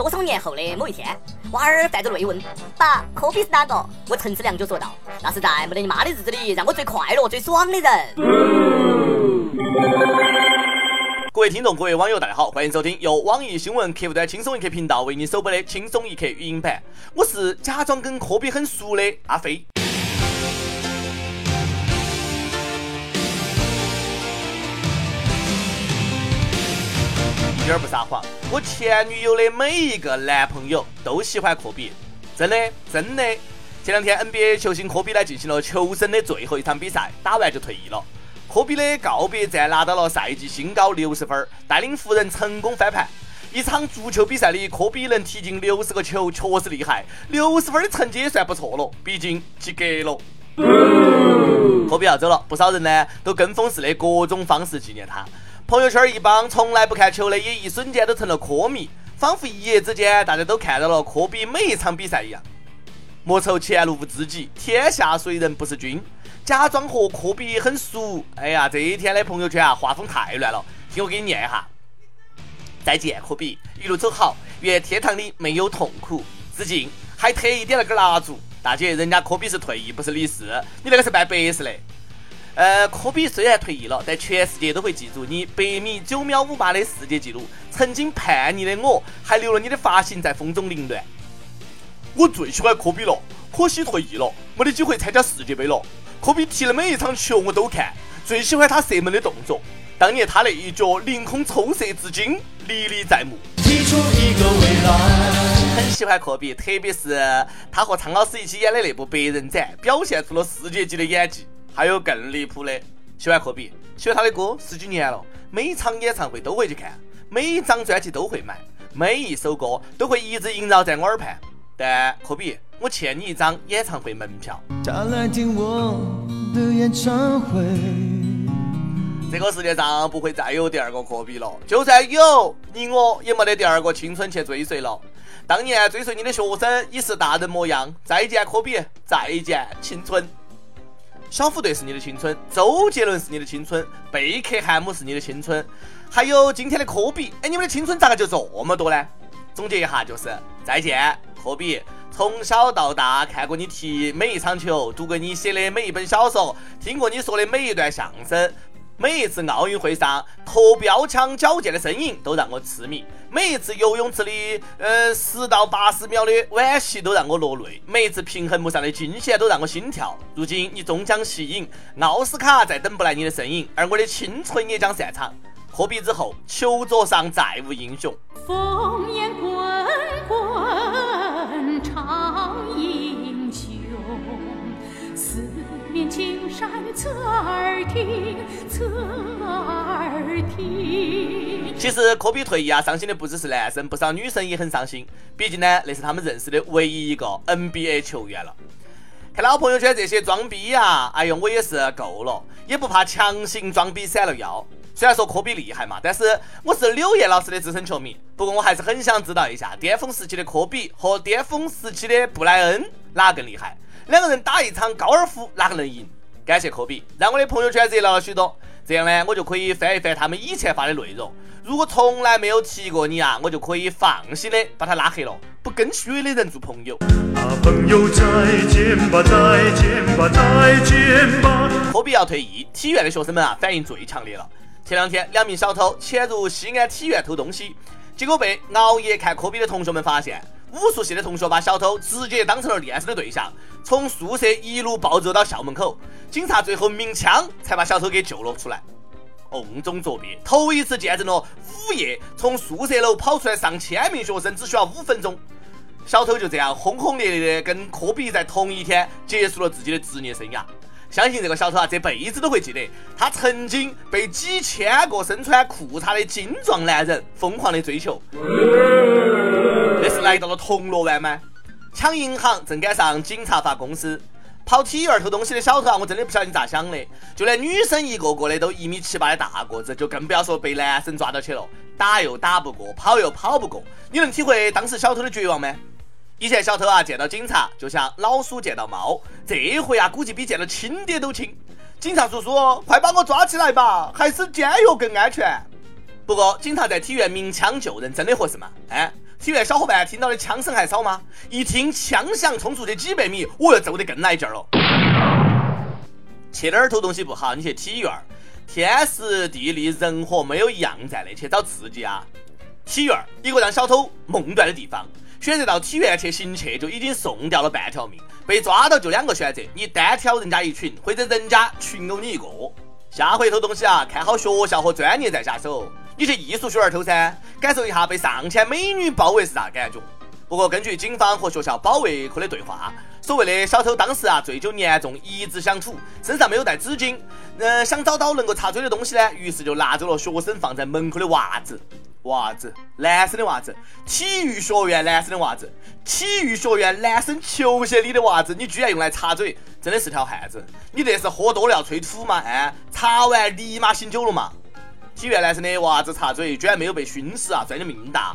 多少年后的某一天，娃儿带着泪问：“爸，科比是哪个？”我陈思良就说道：“那是在没得你妈的日子里，让我最快乐、最爽的人。”各位听众，各位网友，大家好，欢迎收听由网易新闻客户端轻松一刻频道为你首播的轻松一刻语音版。我是假装跟科比很熟的阿飞。点不撒谎，我前女友的每一个男朋友都喜欢科比，真的真的。前两天 NBA 球星科比呢进行了求生的最后一场比赛，打完就退役了。科比的告别战拿到了赛季新高六十分，带领湖人成功翻盘。一场足球比赛里，科比能踢进六十个球，确实厉害。六十分的成绩也算不错了，毕竟及格了。科比要走了，不少人呢都跟风似的各种方式纪念他。朋友圈一帮从来不看球的，也一瞬间都成了科迷，仿佛一夜之间大家都看到了科比每一场比赛一样。莫愁前路无知己，天下谁人不是君？假装和科比很熟，哎呀，这一天的朋友圈啊，画风太乱了。听我给你念一下：再见，科比，一路走好，愿天堂里没有痛苦。致敬，还特意点了根蜡烛。大姐，人家科比是退役，不是离世，你那个是办白事的。呃，科比虽然退役了，但全世界都会记住你百米九秒五八的世界纪录。曾经叛逆的我，还留了你的发型在风中凌乱。我最喜欢科比了，可惜退役了，没得机会参加世界杯了。科比踢的每一场球我都看，最喜欢他射门的动作。当年他那一脚凌空抽射，至今历历在目。提出一个未来。很喜欢科比，特别是他和苍老师一起演的那部《白人斩》，表现出了世界级的演技。还有更离谱的，喜欢科比，喜欢他的歌十几年了，每场演唱会都会去看，每一张专辑都会买，每一首歌都会一直萦绕在我耳畔。但科比，我欠你一张演唱会门票。来听我的演唱会。这个世界上不会再有第二个科比了，就算有，你我也没得第二个青春去追随了。当年追随你的学生已是大人模样，再见科比，再见青春。小虎队是你的青春，周杰伦是你的青春，贝克汉姆是你的青春，还有今天的科比，哎，你们的青春咋个就这么多呢？总结一下就是再见，科比。从小到大看过你踢每一场球，读过你写的每一本小说，听过你说的每一段相声。每一次奥运会上投标枪矫健的身影都让我痴迷，每一次游泳池的呃十到八十秒的惋惜都让我落泪，每一次平衡木上的惊险都让我心跳。如今你终将吸引，奥斯卡再等不来你的身影，而我的青春也将散场。科比之后，球桌上再无英雄。烽烟滚滚山侧耳听。侧耳听。其实科比退役啊，伤心的不只是男生，不少女生也很伤心。毕竟呢，那是他们认识的唯一一个 NBA 球员了。看到朋友圈这些装逼呀，哎呦，我也是够了，也不怕强行装逼闪了腰。虽然说科比厉害嘛，但是我是柳叶老师的资深球迷。不过我还是很想知道一下，巅峰时期的科比和巅峰时期的布莱恩哪个更厉害？两个人打一场高尔夫，哪个能赢？感谢科比，让我的朋友圈热闹了许多。这样呢，我就可以翻一翻他们以前发的内容。如果从来没有提过你啊，我就可以放心的把他拉黑了，不跟虚伪的人做朋友。啊朋友再见吧，再见吧，再见吧。科比要退役，体院的学生们啊，反应最强烈了。前两天，两名小偷潜入西安体院偷东西，结果被熬夜看科比的同学们发现。武术系的同学把小偷直接当成了练手的对象，从宿舍一路暴走到校门口，警察最后鸣枪才把小偷给救了出来。瓮中捉鳖，头一次见证了午夜从宿舍楼跑出来上千名学生只需要五分钟。小偷就这样轰轰烈烈的跟科比在同一天结束了自己的职业生涯。相信这个小偷啊，这辈子都会记得，他曾经被几千个身穿裤衩的精壮男人疯狂的追求。这是来到了铜锣湾吗？抢银行正赶上警察发公司，跑体院偷东西的小偷啊，我真的不晓得你咋想的。就连女生一个个的都一米七八的大个子，就更不要说被男生抓到起了，打又打不过，跑又跑不过。你能体会当时小偷的绝望吗？以前小偷啊见到警察就像老鼠见到猫，这回啊估计比见到亲爹都亲。警察叔叔，快把我抓起来吧，还是监狱更安全。不过警察在体院鸣枪救人真的合适吗？哎，体院小伙伴听到的枪声还少吗？一听枪响冲出去几百米，我又揍得更来劲儿了。去哪儿偷东西不好？你去体院，天时地利人和没有一样在的，去找刺激啊！体院一个让小偷梦断的地方，选择到体院去行窃，就已经送掉了半条命。被抓到就两个选择：你单挑人家一群，或者人家群殴你一个。下回偷东西啊，看好学校和专业再下手。你去艺术学院偷噻，感受一下被上千美女包围是啥感觉。不过根据警方和学校保卫科的对话，所谓的小偷当时啊醉酒严重，一直想吐，身上没有带纸巾，嗯，想找到能够擦嘴的东西呢，于是就拿走了学生放在门口的袜子。袜子，男生的袜子，体育学院男生的袜子，体育学院男生球鞋里的袜子，你居然用来擦嘴，真的是条汉子！你这是喝多了要催吐吗？哎，擦完立马醒酒了嘛？体院男生的袜子插嘴，居然没有被熏死啊！算你命大，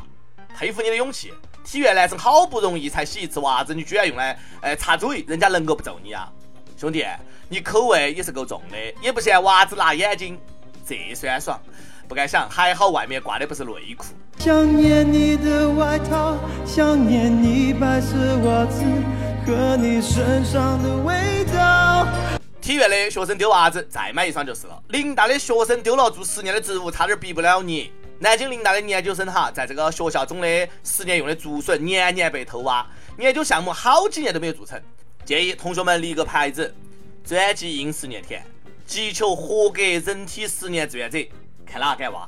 佩服你的勇气。体院男生好不容易才洗一次袜子，你居然用来呃插嘴，人家能够不揍你啊？兄弟，你口味也是够重的，也不嫌袜子辣眼睛，这酸爽。不敢想，还好外面挂的不是内裤。想念你的外套，想念你白色袜子和你身上的味道。体院的学生丢袜子，再买一双就是了。林大的学生丢了做实验的植物，差点毕不了业。南京林大的研究生哈，在这个学校种的实验用的竹笋，年年被偷挖，研究项目好几年都没有做成。建议同学们立个牌子：专辑应十年田，急求合格人体实验志愿者，看哪敢挖。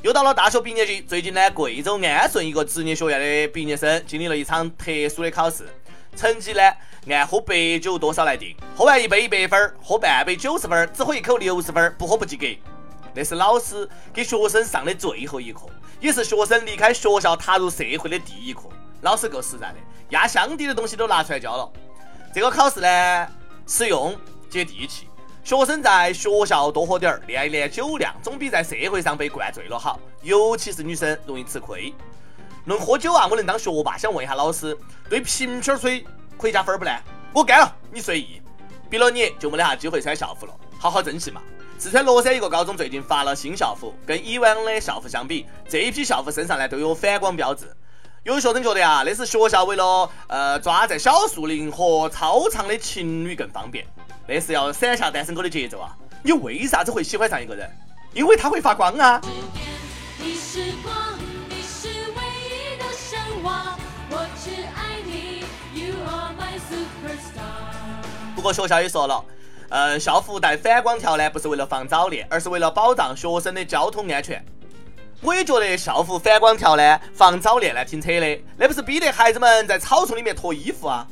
又到了大学毕业季，最近呢，贵州安顺一个职业学院的毕业生经历了一场特殊的考试，成绩呢？按喝白酒多少来定，喝完一杯一百分，喝半杯九十分，只喝一口六十分，不喝不及格。那是老师给学生上的最后一课，也是学生离开学校踏入社会的第一课。老师够实在的，压箱底的东西都拿出来教了。这个考试呢，实用接地气，学生在学校多喝点儿，练一练酒量，总比在社会上被灌醉了好。尤其是女生容易吃亏。论喝酒啊，我能当学霸。想问一下老师，对瓶瓶水。可以加分不呢？我干了，你随意。比了你就没得啥机会穿校服了，好好珍惜嘛。四川乐山一个高中最近发了新校服，跟以往的校服相比，这一批校服身上呢都有反光标志。有学生觉得啊，那是学校为了呃抓在小树林和操场的情侣更方便，那是要闪下单身狗的节奏啊。你为啥子会喜欢上一个人？因为他会发光啊。不过学校也说了，嗯，校服带反光条呢，不是为了防早恋，而是为了保障学生的交通安全。我也觉得校服反光条呢，防早恋呢，挺扯的。那不是逼得孩子们在草丛里面脱衣服啊？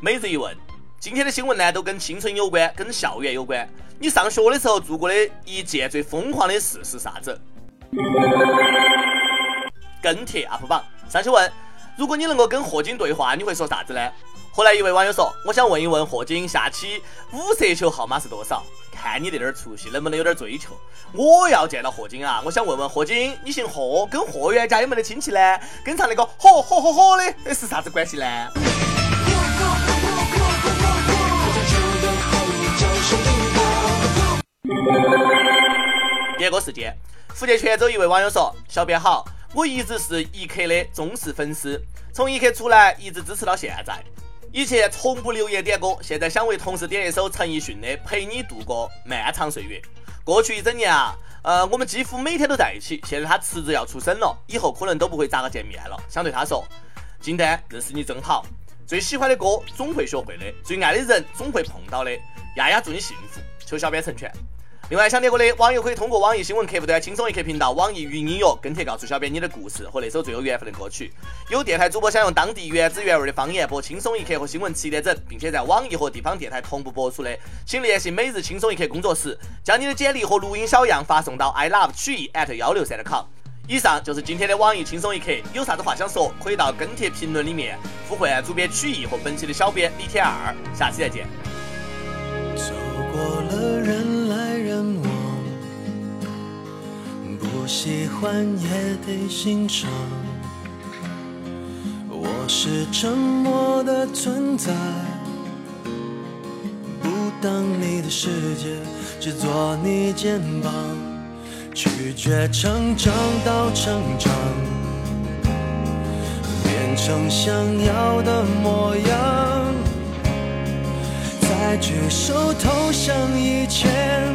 每日一问，今天的新闻呢，都跟青春有关，跟校园有关。你上学的时候做过的一件最疯狂的事是啥子？跟帖 UP 榜上去问，如果你能够跟霍金对话，你会说啥子呢？后来一位网友说：“我想问一问霍金，下期五色球号码是多少？看你那点出息，能不能有点追求？我要见到霍金啊！我想问问霍金，你姓霍，跟霍元甲有没得亲戚呢？跟唱那个火火火火的是啥子关系呢？”第二个事件，福建泉州一位网友说：“小编好，我一直是一克的忠实粉丝，从一克出来一直支持到现在。”以前从不留言点歌，现在想为同事点一首陈奕迅的《陪你度过漫长岁月》。过去一整年啊，呃，我们几乎每天都在一起。现在他辞职要出省了，以后可能都不会咋个见面了。想对他说：金丹，认识你真好。最喜欢的歌总会学会的，最爱的人总会碰到的。丫丫祝你幸福，求小编成全。另外，想点歌的网友可以通过网易新闻客户端“轻松一刻”频道、网易云音乐跟帖告诉小编你的故事和那首最有缘分的歌曲。有电台主播想用当地原汁原味的方言播《轻松一刻》和新闻七点整，并且在网易和地方电台同步播出的，请联系每日轻松一刻工作室，将你的简历和录音小样发送到 i love 曲艺 at 幺六三 com。以上就是今天的网易轻松一刻，有啥子话想说，可以到跟帖评论里面呼唤主编曲艺和本期的小编李天二。下期再见。走过了人来人往，不喜欢也得欣赏。我是沉默的存在，不当你的世界，只做你肩膀，拒绝成长到成长。变成想要的模样，在举手投降以前，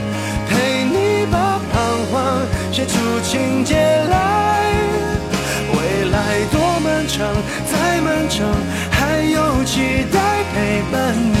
写出情节来。未来多漫长，再漫长，还有期待陪伴你，